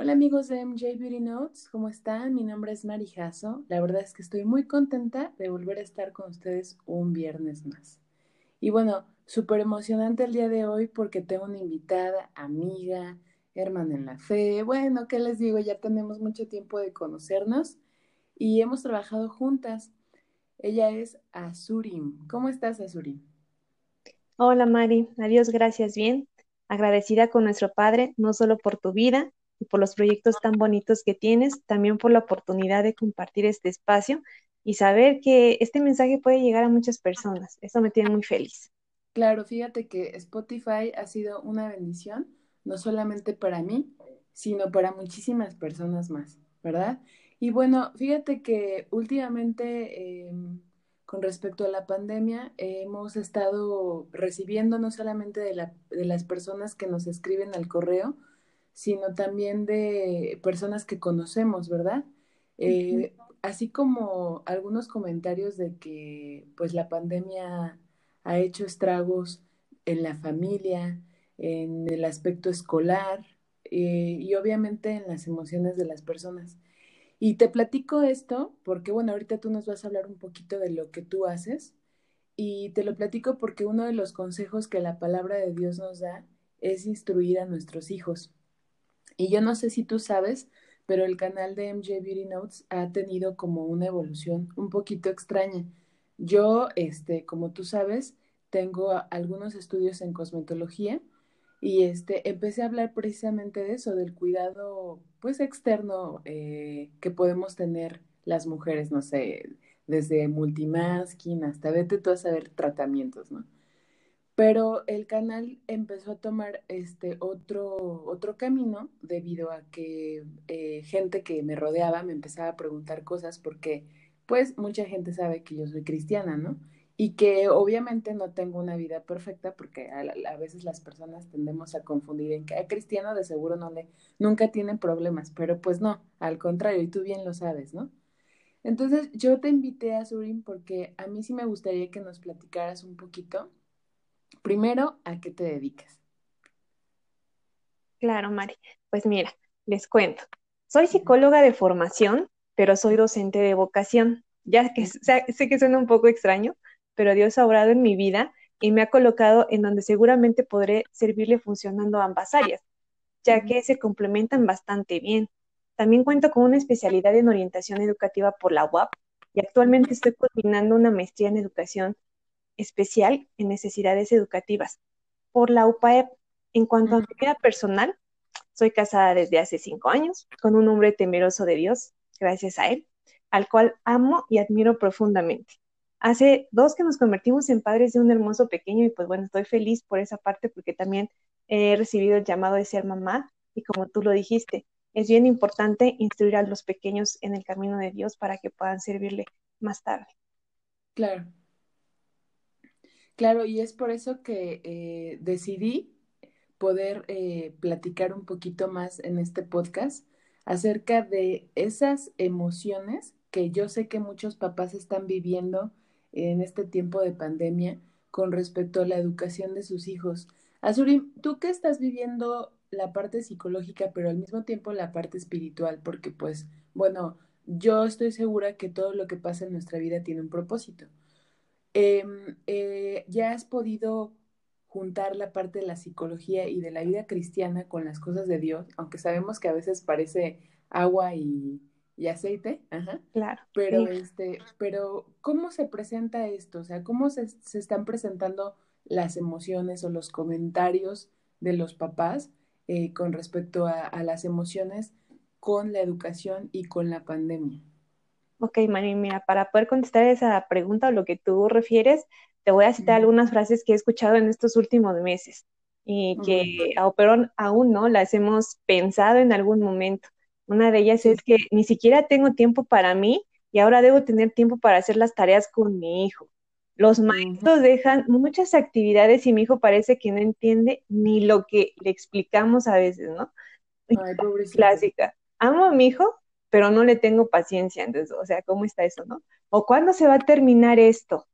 Hola amigos de MJ Beauty Notes, ¿cómo están? Mi nombre es Mari Jasso. La verdad es que estoy muy contenta de volver a estar con ustedes un viernes más. Y bueno, súper emocionante el día de hoy porque tengo una invitada, amiga, hermana en la fe. Bueno, ¿qué les digo? Ya tenemos mucho tiempo de conocernos y hemos trabajado juntas. Ella es Azurim. ¿Cómo estás, Azurim? Hola, Mari. Adiós, gracias. Bien. Agradecida con nuestro Padre, no solo por tu vida, y por los proyectos tan bonitos que tienes, también por la oportunidad de compartir este espacio y saber que este mensaje puede llegar a muchas personas. Eso me tiene muy feliz. Claro, fíjate que Spotify ha sido una bendición, no solamente para mí, sino para muchísimas personas más, ¿verdad? Y bueno, fíjate que últimamente, em, con respecto a la pandemia, hemos estado recibiendo no solamente de, la, de las personas que nos escriben al correo, sino también de personas que conocemos, ¿verdad? Eh, así como algunos comentarios de que pues la pandemia ha hecho estragos en la familia, en el aspecto escolar eh, y obviamente en las emociones de las personas. Y te platico esto porque, bueno, ahorita tú nos vas a hablar un poquito de lo que tú haces y te lo platico porque uno de los consejos que la palabra de Dios nos da es instruir a nuestros hijos. Y yo no sé si tú sabes, pero el canal de MJ Beauty Notes ha tenido como una evolución un poquito extraña. Yo, este, como tú sabes, tengo algunos estudios en cosmetología y este, empecé a hablar precisamente de eso, del cuidado, pues, externo eh, que podemos tener las mujeres, no sé, desde multimasking hasta vete tú a saber tratamientos, ¿no? Pero el canal empezó a tomar este otro, otro camino debido a que eh, gente que me rodeaba me empezaba a preguntar cosas porque pues mucha gente sabe que yo soy cristiana, ¿no? Y que obviamente no tengo una vida perfecta porque a, veces las personas tendemos a confundir en que a cristiano de seguro no le, nunca tienen problemas, pero pues no, al contrario, y tú bien lo sabes, ¿no? Entonces yo te invité a Surin porque a mí sí me gustaría que nos platicaras un poquito Primero, ¿a qué te dedicas? Claro, Mari. Pues mira, les cuento. Soy psicóloga de formación, pero soy docente de vocación. Ya que sé, que suena un poco extraño, pero Dios ha obrado en mi vida y me ha colocado en donde seguramente podré servirle funcionando ambas áreas, ya que se complementan bastante bien. También cuento con una especialidad en orientación educativa por la UAP y actualmente estoy coordinando una maestría en educación especial en necesidades educativas por la UPAEP. En cuanto a mi vida personal, soy casada desde hace cinco años con un hombre temeroso de Dios, gracias a él, al cual amo y admiro profundamente. Hace dos que nos convertimos en padres de un hermoso pequeño y pues bueno, estoy feliz por esa parte porque también he recibido el llamado de ser mamá y como tú lo dijiste, es bien importante instruir a los pequeños en el camino de Dios para que puedan servirle más tarde. Claro, Claro, y es por eso que eh, decidí poder eh, platicar un poquito más en este podcast acerca de esas emociones que yo sé que muchos papás están viviendo en este tiempo de pandemia con respecto a la educación de sus hijos. Azuri, tú que estás viviendo la parte psicológica, pero al mismo tiempo la parte espiritual, porque pues, bueno, yo estoy segura que todo lo que pasa en nuestra vida tiene un propósito. Em, eh, ¿Ya has podido juntar la parte de la psicología y de la vida cristiana con las cosas de Dios? Aunque sabemos que a veces parece agua y, aceite, Ajá. Claro. Pero, este, pero, ¿cómo se presenta esto? O sea, ¿cómo se, están presentando las emociones o los comentarios de los papás eh, con respecto a las emociones con la educación y con la pandemia? Ok, Mari, mira, para poder contestar esa pregunta o lo que tú refieres, te voy a citar algunas frases que he escuchado en estos últimos meses y que pero aún no las hemos pensado en algún momento. Una de ellas es que ni siquiera tengo tiempo para mí y ahora debo tener tiempo para hacer las tareas con mi hijo. Los maestros dejan muchas actividades y mi hijo parece que no entiende ni lo que le explicamos a veces, ¿no? Ay, Clásica. Amo a mi hijo, pero no le tengo paciencia. Entonces, o sea, ¿cómo está eso, no? O cuándo se va a terminar esto.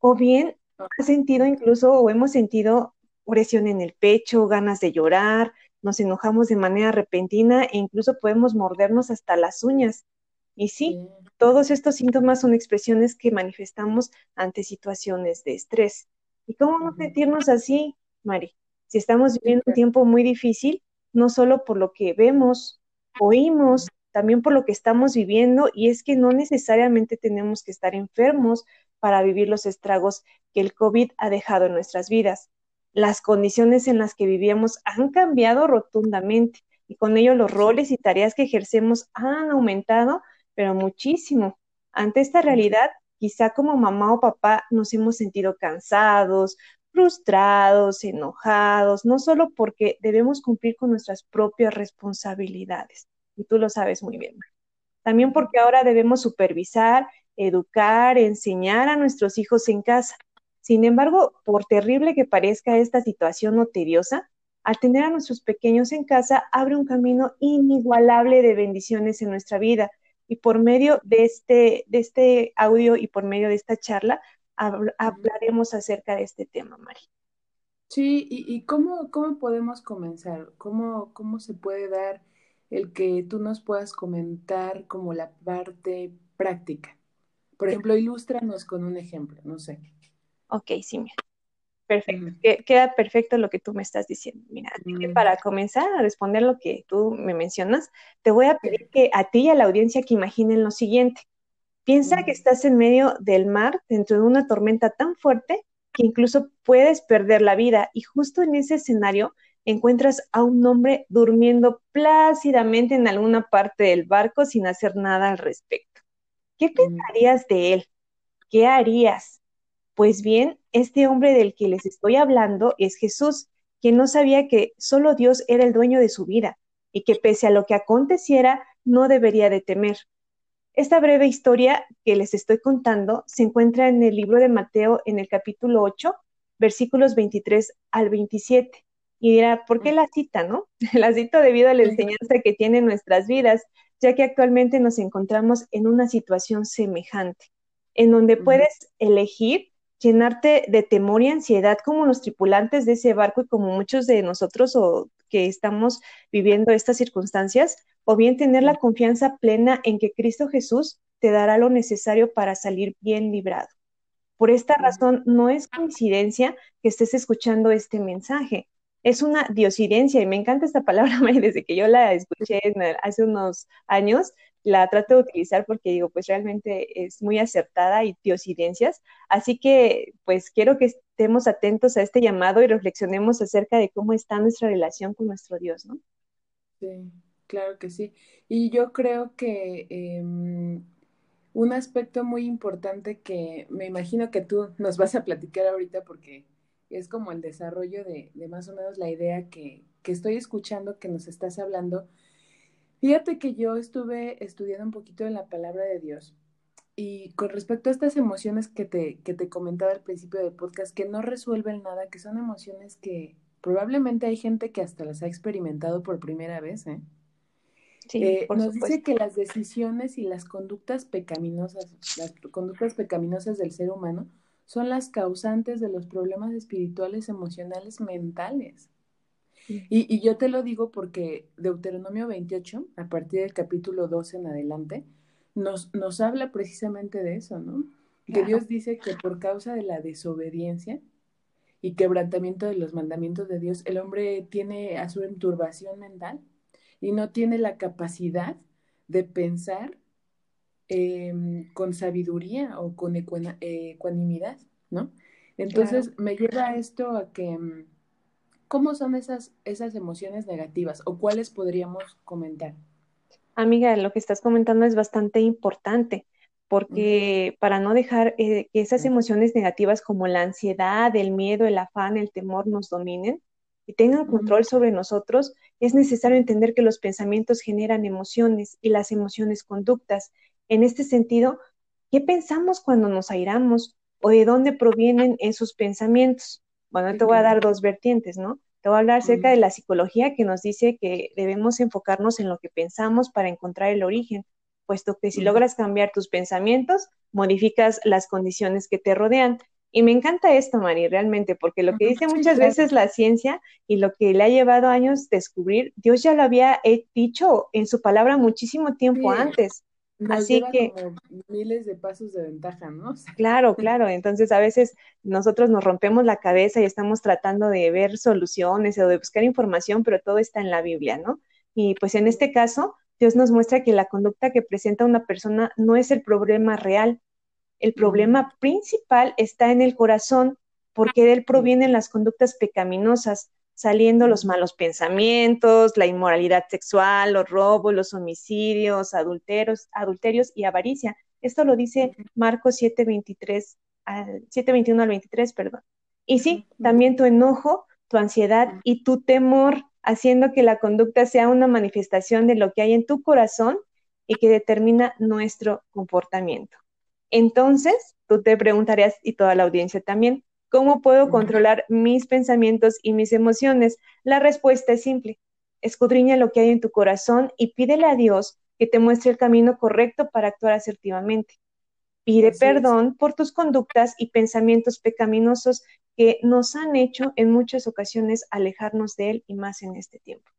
O bien, ha sentido incluso, o hemos sentido presión en el pecho, ganas de llorar, nos enojamos de manera repentina e incluso podemos mordernos hasta las uñas. Y sí, todos estos síntomas son expresiones que manifestamos ante situaciones de estrés. ¿Y cómo no sentirnos así, Mari? Si estamos viviendo un tiempo muy difícil, no solo por lo que vemos, oímos, también por lo que estamos viviendo, y es que no necesariamente tenemos que estar enfermos para vivir los estragos que el COVID ha dejado en nuestras vidas. Las condiciones en las que vivíamos han cambiado rotundamente y con ello los roles y tareas que ejercemos han aumentado pero muchísimo. Ante esta realidad, quizá como mamá o papá nos hemos sentido cansados, frustrados, enojados, no solo porque debemos cumplir con nuestras propias responsabilidades, y tú lo sabes muy bien, también porque ahora debemos supervisar, educar, enseñar a nuestros hijos en casa. Sin embargo, por terrible que parezca esta situación o tediosa, al tener a nuestros pequeños en casa abre un camino inigualable de bendiciones en nuestra vida y por medio de este, de este audio y por medio de esta charla hablaremos acerca de este tema, Mari. Sí, y, cómo, cómo podemos comenzar, ¿Cómo, cómo se puede dar el que tú nos puedas comentar como la parte práctica. Por ejemplo, ilústranos con un ejemplo, no sé. Ok, sí, mira. Perfecto, queda perfecto lo que tú me estás diciendo. Mira, mm. para comenzar a responder lo que tú me mencionas, te voy a pedir que a ti y a la audiencia que imaginen lo siguiente. Piensa que estás en medio del mar, dentro de una tormenta tan fuerte que incluso puedes perder la vida y justo en ese escenario encuentras a un hombre durmiendo plácidamente en alguna parte del barco sin hacer nada al respecto. ¿Qué mm. pensarías de él? ¿Qué harías? Pues bien, este hombre del que les estoy hablando es Jesús, quien no sabía que solo Dios era el dueño de su vida y que pese a lo que aconteciera, no debería de temer. Esta breve historia que les estoy contando se encuentra en el libro de Mateo en el capítulo 8, versículos 23 al 27. Y dirá, ¿por qué la cita, no? La cita debido a la enseñanza que tiene nuestras vidas, ya que actualmente nos encontramos en una situación semejante, en donde puedes elegir llenarte de temor y ansiedad como los tripulantes de ese barco y como muchos de nosotros o que estamos viviendo estas circunstancias, o bien tener la confianza plena en que Cristo Jesús te dará lo necesario para salir bien librado. Por esta razón, no es coincidencia que estés escuchando este mensaje. Es una diosidencia, y me encanta esta palabra, desde que yo la escuché hace unos años, la trato de utilizar porque digo, pues realmente es muy acertada y diosidencias. Así que, pues quiero que estemos atentos a este llamado y reflexionemos acerca de cómo está nuestra relación con nuestro Dios, ¿no? Sí, claro que sí. Y yo creo que em, un aspecto muy importante que me imagino que tú nos vas a platicar ahorita porque es como el desarrollo de, de más o menos la idea que, que estoy escuchando, que nos estás hablando, Fíjate que yo estuve estudiando un poquito en la palabra de Dios y con respecto a estas emociones que te, que te comentaba al principio del podcast, que no resuelven nada, que son emociones que probablemente hay gente que hasta las ha experimentado por primera vez, ¿eh? Sí, eh, nos dice que las decisiones y las conductas pecaminosas, las conductas pecaminosas del ser humano son las causantes de los problemas espirituales, emocionales, mentales. Y, yo te lo digo porque Deuteronomio 28, a partir del capítulo 12 en adelante, nos, nos habla precisamente de eso, ¿no? Que Dios dice que por causa de la desobediencia y quebrantamiento de los mandamientos de Dios, el hombre tiene a su enturbación mental y no tiene la capacidad de pensar em, con sabiduría o con ecuanimidad, ¿no? Entonces me lleva esto a que em, ¿Cómo son esas, esas emociones negativas o cuáles podríamos comentar? Amiga, lo que estás comentando es bastante importante porque para no dejar eh, que esas emociones negativas como la ansiedad, el miedo, el afán, el temor nos dominen y tengan control sobre nosotros, es necesario entender que los pensamientos generan emociones y las emociones conductas. En este sentido, ¿qué pensamos cuando nos airamos o de dónde provienen esos pensamientos? Bueno, te voy a dar dos vertientes, ¿no? Te voy a hablar acerca de la psicología que nos dice que debemos enfocarnos en lo que pensamos para encontrar el origen, puesto que si logras cambiar tus pensamientos, modificas las condiciones que te rodean. Y me encanta esto, Mari, realmente, porque lo que dice muchas veces la ciencia y lo que le ha llevado años descubrir, Dios ya lo había dicho en su palabra muchísimo tiempo antes. Así que miles de pasos de ventaja, ¿no? claro, claro. Entonces a veces nosotros nos rompemos la cabeza y estamos tratando de ver soluciones o de buscar información, pero todo está en la Biblia, ¿no? Y pues en este caso, Dios nos muestra que la conducta que presenta una persona no es el problema real. El problema principal está en el corazón, porque de él provienen las conductas pecaminosas, saliendo los malos pensamientos, la inmoralidad sexual, los robos, los homicidios, adulteros, adulterios y avaricia. Esto lo dice Marcos 7:23 7:21 al 23, perdón. Y sí, también tu enojo, tu ansiedad y tu temor, haciendo que la conducta sea una manifestación de lo que hay en tu corazón y que determina nuestro comportamiento. Entonces, tú te preguntarías, y toda la audiencia también, ¿Cómo puedo controlar mis pensamientos y mis emociones? La respuesta es simple. Escudriña lo que hay en tu corazón y pídele a Dios que te muestre el camino correcto para actuar asertivamente. Pide perdón por tus conductas y pensamientos pecaminosos que nos han hecho en muchas ocasiones alejarnos de Él y más en este tiempo.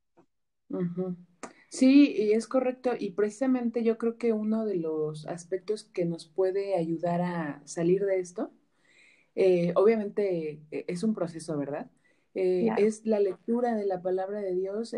Sí, y es correcto. Y precisamente yo creo que uno de los aspectos que nos puede ayudar a salir de esto eh, obviamente eh, es un proceso, ¿verdad? Eh, es la lectura de la palabra de Dios.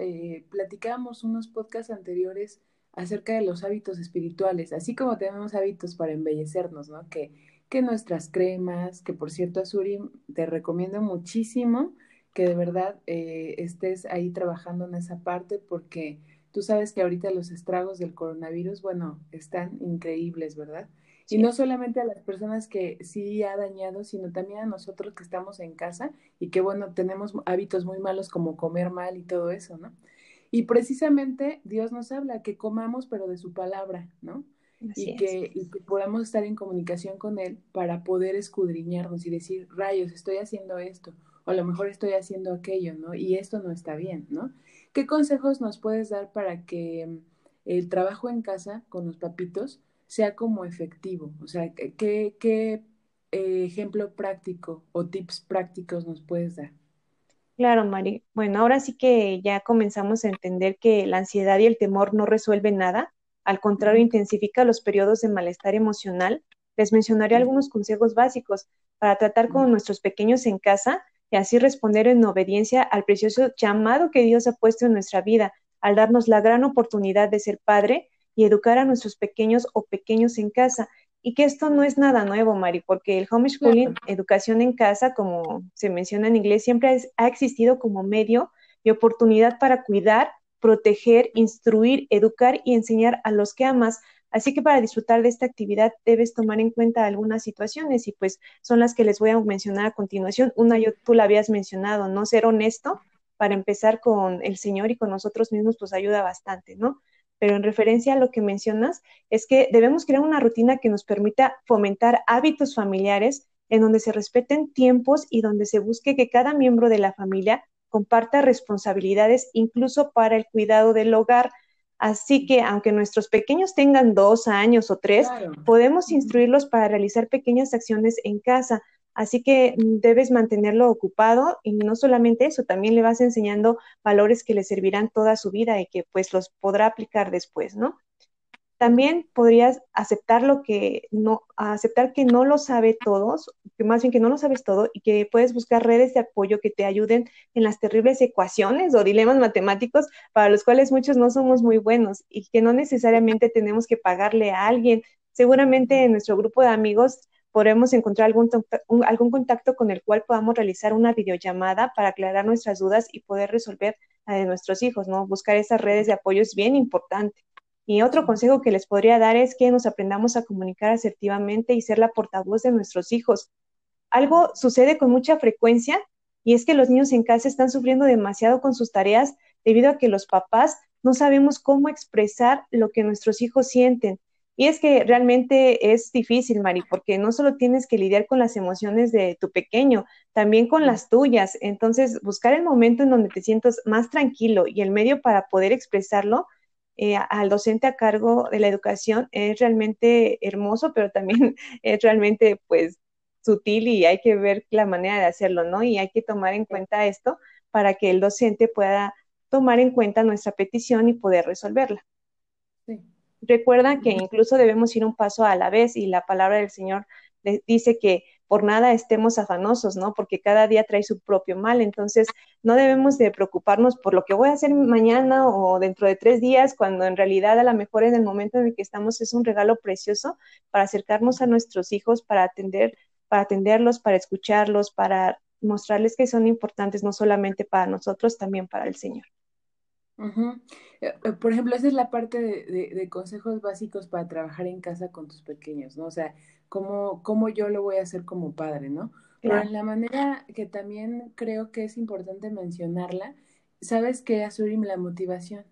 platicamos unos podcasts anteriores acerca de los hábitos espirituales, así como tenemos hábitos para embellecernos, ¿no? Que, que nuestras cremas, que por cierto, Azuri, te recomiendo muchísimo que de verdad estés ahí trabajando en esa parte porque tú sabes que ahorita los estragos del coronavirus, bueno, están increíbles, ¿verdad? Y no solamente a las personas que sí ha dañado, sino también a nosotros que estamos en casa y que, bueno, tenemos hábitos muy malos como comer mal y todo eso, ¿no? Y precisamente Dios nos habla que comamos, pero de su palabra, ¿no? y que, y que, podamos estar en comunicación con Él para poder escudriñarnos y decir, rayos, estoy haciendo esto, o a lo mejor estoy haciendo aquello, ¿no? Y esto no está bien, ¿no? ¿Qué consejos nos puedes dar para que mm, el trabajo en casa con los papitos sea como efectivo? O sea, ¿qué, qué eh, ejemplo práctico o tips prácticos nos puedes dar? Claro, Mari. Bueno, ahora sí que ya comenzamos a entender que la ansiedad y el temor no resuelven nada, al contrario, intensifica los periodos de malestar emocional. Les mencionaré algunos consejos básicos para tratar con nuestros pequeños en casa y así responder en obediencia al precioso llamado que Dios ha puesto en nuestra vida, al darnos la gran oportunidad de ser padre y educar a nuestros pequeños o pequeños en casa. Y que esto no es nada nuevo, Mari, porque el homeschooling, educación en casa, como se menciona en inglés, siempre ha existido como medio y oportunidad para cuidar, proteger, instruir, educar y enseñar a los que amas. Así que para disfrutar de esta actividad debes tomar en cuenta algunas situaciones y pues son las que les voy a mencionar a continuación. Una, yo, tú la habías mencionado, no ser honesto para empezar con el Señor y con nosotros mismos pues ayuda bastante, ¿no? Pero en referencia a lo que mencionas, es que debemos crear una rutina que nos permita fomentar hábitos familiares en donde se respeten tiempos y donde se busque que cada miembro de la familia comparta responsabilidades incluso para el cuidado del hogar. Así que aunque nuestros pequeños tengan dos años o tres, podemos instruirlos para realizar pequeñas acciones en casa, Así que mm, debes mantenerlo ocupado y no solamente eso, también le vas enseñando valores que le servirán toda su vida y que pues los podrá aplicar después, ¿no? También podrías aceptar lo que no, aceptar que no lo sabe todos, que más bien que no lo sabes todo y que puedes buscar redes de apoyo que te ayuden en las terribles ecuaciones o dilemas matemáticos para los cuales muchos no somos muy buenos y que no necesariamente tenemos que pagarle a alguien. Seguramente en nuestro grupo de amigos podremos encontrar algún, algún contacto con el cual podamos realizar una videollamada para aclarar nuestras dudas y poder resolver la de nuestros hijos, ¿no? Buscar esas redes de apoyo es bien importante. Y otro consejo que les podría dar es que nos aprendamos a comunicar asertivamente y ser la portavoz de nuestros hijos. Algo sucede con mucha frecuencia y es que los niños en casa están sufriendo demasiado con sus tareas debido a que los papás no sabemos cómo expresar lo que nuestros hijos sienten y es que realmente es difícil, Mari, porque no solo tienes que lidiar con las emociones de tu pequeño, también con las tuyas. Entonces, buscar el momento en donde te sientas más tranquilo y el medio para poder expresarlo eh, al docente a cargo de la educación es realmente hermoso, pero también es realmente, pues, sutil y hay que ver la manera de hacerlo, ¿no? Y hay que tomar en cuenta esto para que el docente pueda tomar en cuenta nuestra petición y poder resolverla. Recuerda que incluso debemos ir un paso a la vez y la palabra del Señor dice que por nada estemos afanosos, ¿no? Porque cada día trae su propio mal. Entonces, no debemos de preocuparnos por lo que voy a hacer mañana o dentro de tres días, cuando en realidad a lo mejor en el momento en el que estamos es un regalo precioso para acercarnos a nuestros hijos, para atender, para atenderlos, para escucharlos, para mostrarles que son importantes no solamente para nosotros, también para el Señor. Eh, eh, por ejemplo, esa es la parte de, consejos básicos para trabajar en casa con tus pequeños, ¿no? O sea, cómo, cómo yo lo voy a hacer como padre, ¿no? Pero en la manera que también creo que es importante mencionarla, ¿sabes qué, Azurim? La motivación,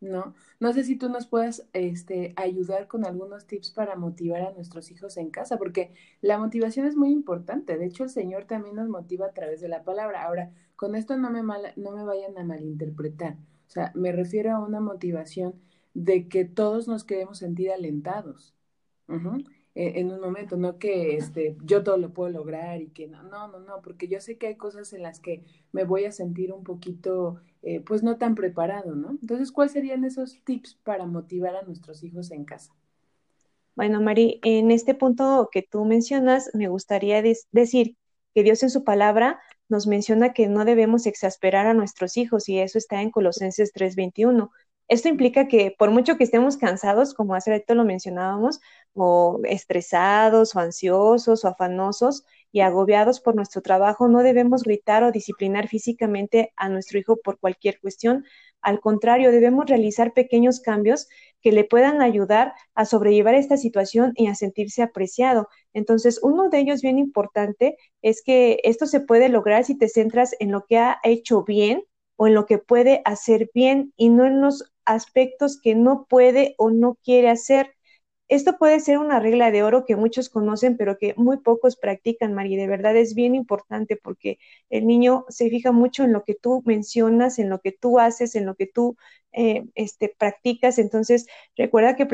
¿no? No sé si tú nos puedas este, ayudar con algunos tips para motivar a nuestros hijos en casa, porque la motivación es muy importante. De hecho, el Señor también nos motiva a través de la palabra. Ahora, con esto no me, no me vayan a malinterpretar. O sea, me refiero a una motivación de que todos nos queremos sentir alentados e, en un momento, no que este, yo todo lo puedo lograr y que no, no, no, no, porque yo sé que hay cosas en las que me voy a sentir un poquito, eh, pues no tan preparado, ¿no? Entonces, ¿cuáles serían esos tips para motivar a nuestros hijos en casa? Bueno, Mari, en este punto que tú mencionas, me gustaría decir que Dios en su palabra nos menciona que no debemos exasperar a nuestros hijos y eso está en Colosenses 3:21. Esto implica que por mucho que estemos cansados, como hace rato lo mencionábamos, o estresados o ansiosos o afanosos y agobiados por nuestro trabajo, no debemos gritar o disciplinar físicamente a nuestro hijo por cualquier cuestión. Al contrario, debemos realizar pequeños cambios que le puedan ayudar a sobrellevar esta situación y a sentirse apreciado. Entonces, uno de ellos bien importante es que esto se puede lograr si te centras en lo que ha hecho bien o en lo que puede hacer bien y no en los aspectos que no puede o no quiere hacer. Esto puede ser una regla de oro que muchos conocen, pero que muy pocos practican, María. De verdad es bien importante porque el niño se fija mucho en lo que tú mencionas, en lo que tú haces, en lo que tú eh, este, practicas. Entonces, recuerda que,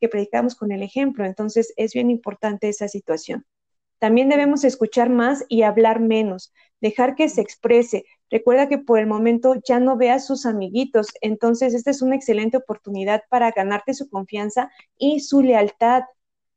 que predicamos con el ejemplo. Entonces, es bien importante esa situación. También debemos escuchar más y hablar menos, dejar que se exprese, Recuerda que por el momento ya no ve a sus amiguitos, entonces esta es una excelente oportunidad para ganarte su confianza y su lealtad.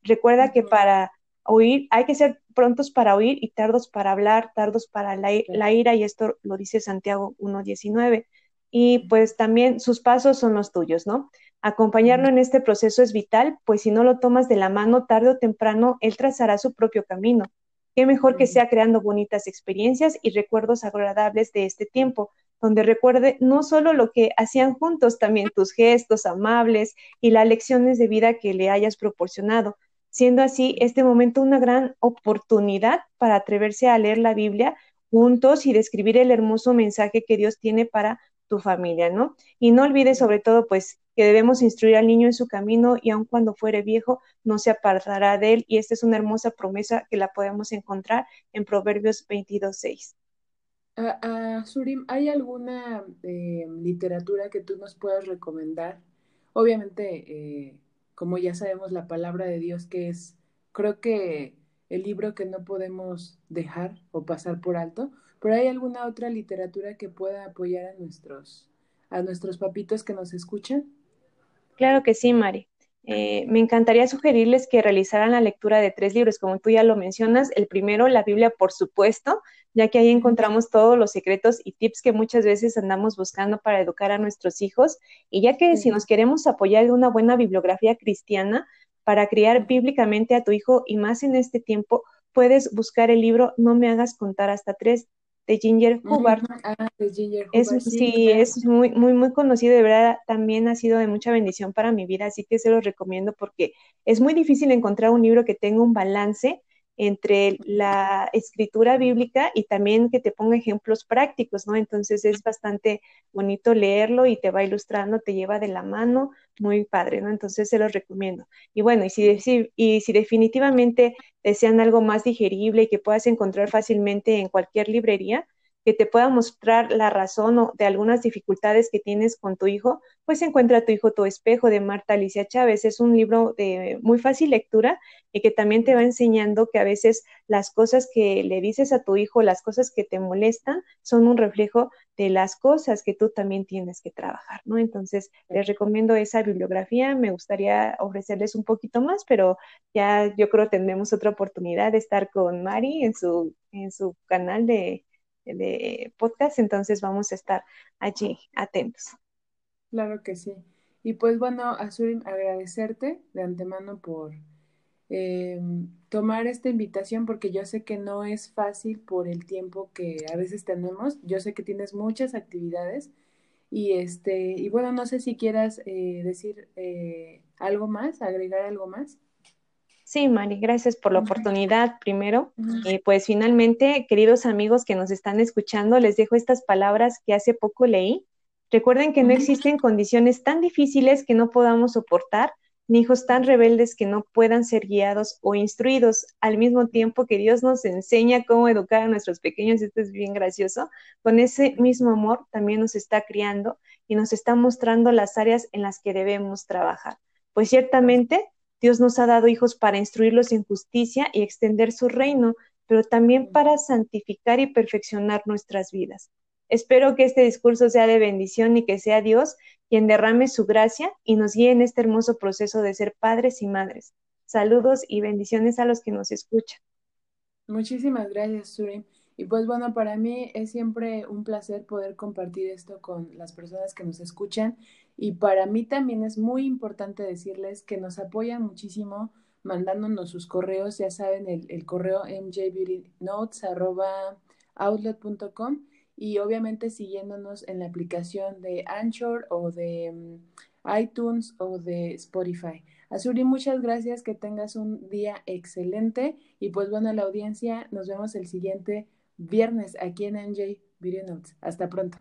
Recuerda que para oír hay que ser prontos para oír y tardos para hablar, tardos para la, ira, y esto lo dice Santiago 1.19. Y pues también sus pasos son los tuyos, ¿no? Acompañarlo en este proceso es vital, pues si no lo tomas de la mano, tarde o temprano, él trazará su propio camino. Qué mejor que sea creando bonitas experiencias y recuerdos agradables de este tiempo, donde recuerde no solo lo que hacían juntos, también tus gestos amables y las lecciones de vida que le hayas proporcionado, siendo así este momento una gran oportunidad para atreverse a leer la Biblia juntos y describir el hermoso mensaje que Dios tiene para familia, ¿no? Y no olvides sobre todo, pues, que debemos instruir al niño en su camino y aun cuando fuere viejo, no se apartará de él. Y esta es una hermosa promesa que la podemos encontrar en Proverbios 22.6. Uh, Surim, ¿hay alguna eh, literatura que tú nos puedas recomendar? Obviamente, eh, como ya sabemos, la palabra de Dios que es, creo que el libro que no podemos dejar o pasar por alto, pero ¿hay alguna otra literatura que pueda apoyar a nuestros, a nuestros papitos que nos escuchan? Claro que sí, Mari. Eh, me encantaría sugerirles que realizaran la lectura de tres libros, como tú ya lo mencionas. El primero, la Biblia, por supuesto, ya que ahí encontramos todos los secretos y tips que muchas veces andamos buscando para educar a nuestros hijos. Y ya que si nos queremos apoyar de una buena bibliografía cristiana para criar bíblicamente a tu hijo y más en este tiempo, puedes buscar el libro No me hagas contar hasta tres de Ginger Hubbard. Ah, de Ginger Es, sí, es muy, muy, muy conocido, de verdad, también ha sido de mucha bendición para mi vida, así que se lo recomiendo porque es muy difícil encontrar un libro que tenga un balance entre la escritura bíblica y también que te ponga ejemplos prácticos, ¿no? Entonces es bastante bonito leerlo y te va ilustrando, te lleva de la mano, muy padre, ¿no? Entonces se los recomiendo. Y bueno, y si, y si definitivamente desean algo más digerible y que puedas encontrar fácilmente en cualquier librería, que te pueda mostrar la razón de algunas dificultades que tienes con tu hijo, pues encuentra tu hijo tu espejo de Marta Alicia Chávez. Es un libro de muy fácil lectura y que también te va enseñando que a veces las cosas que le dices a tu hijo, las cosas que te molestan, son un reflejo de las cosas que tú también tienes que trabajar, ¿no? Entonces, les recomiendo esa bibliografía. Me gustaría ofrecerles un poquito más, pero ya yo creo tendremos otra oportunidad de estar con Mari en su, en su canal de, de podcast, entonces vamos a estar allí atentos. Claro que sí. Y pues bueno, Azurin, agradecerte de antemano por eh, tomar esta invitación porque yo sé que no es fácil por el tiempo que a veces tenemos. Yo sé que tienes muchas actividades y este y bueno, no sé si quieras eh, decir eh, algo más, agregar algo más. Sí, Mari, gracias por la oportunidad primero. y pues finalmente, queridos amigos que nos están escuchando, les dejo estas palabras que hace poco leí. Recuerden que no existen condiciones tan difíciles que no podamos soportar, ni hijos tan rebeldes que no puedan ser guiados o instruidos, al mismo tiempo que Dios nos enseña cómo educar a nuestros pequeños, esto es bien gracioso, con ese mismo amor también nos está criando y nos está mostrando las áreas en las que debemos trabajar. Pues ciertamente Dios nos ha dado hijos para instruirlos en justicia y extender su reino, pero también para santificar y perfeccionar nuestras vidas. Espero que este discurso sea de bendición y que sea Dios quien derrame su gracia y nos guíe en este hermoso proceso de ser padres y madres. Saludos y bendiciones a los que nos escuchan. Muchísimas gracias, Surim. Y pues bueno, para mí es siempre un placer poder compartir esto con las personas que nos escuchan y para mí también es muy importante decirles que nos apoyan muchísimo mandándonos sus correos, ya saben, el, correo mjbeautynotes.outlet.com y obviamente siguiéndonos en la aplicación de Anchor o de mm, iTunes o de Spotify. Azuri, muchas gracias, que tengas un día excelente y pues bueno, la audiencia, nos vemos el siguiente viernes aquí en NJ Video Notes. Hasta pronto.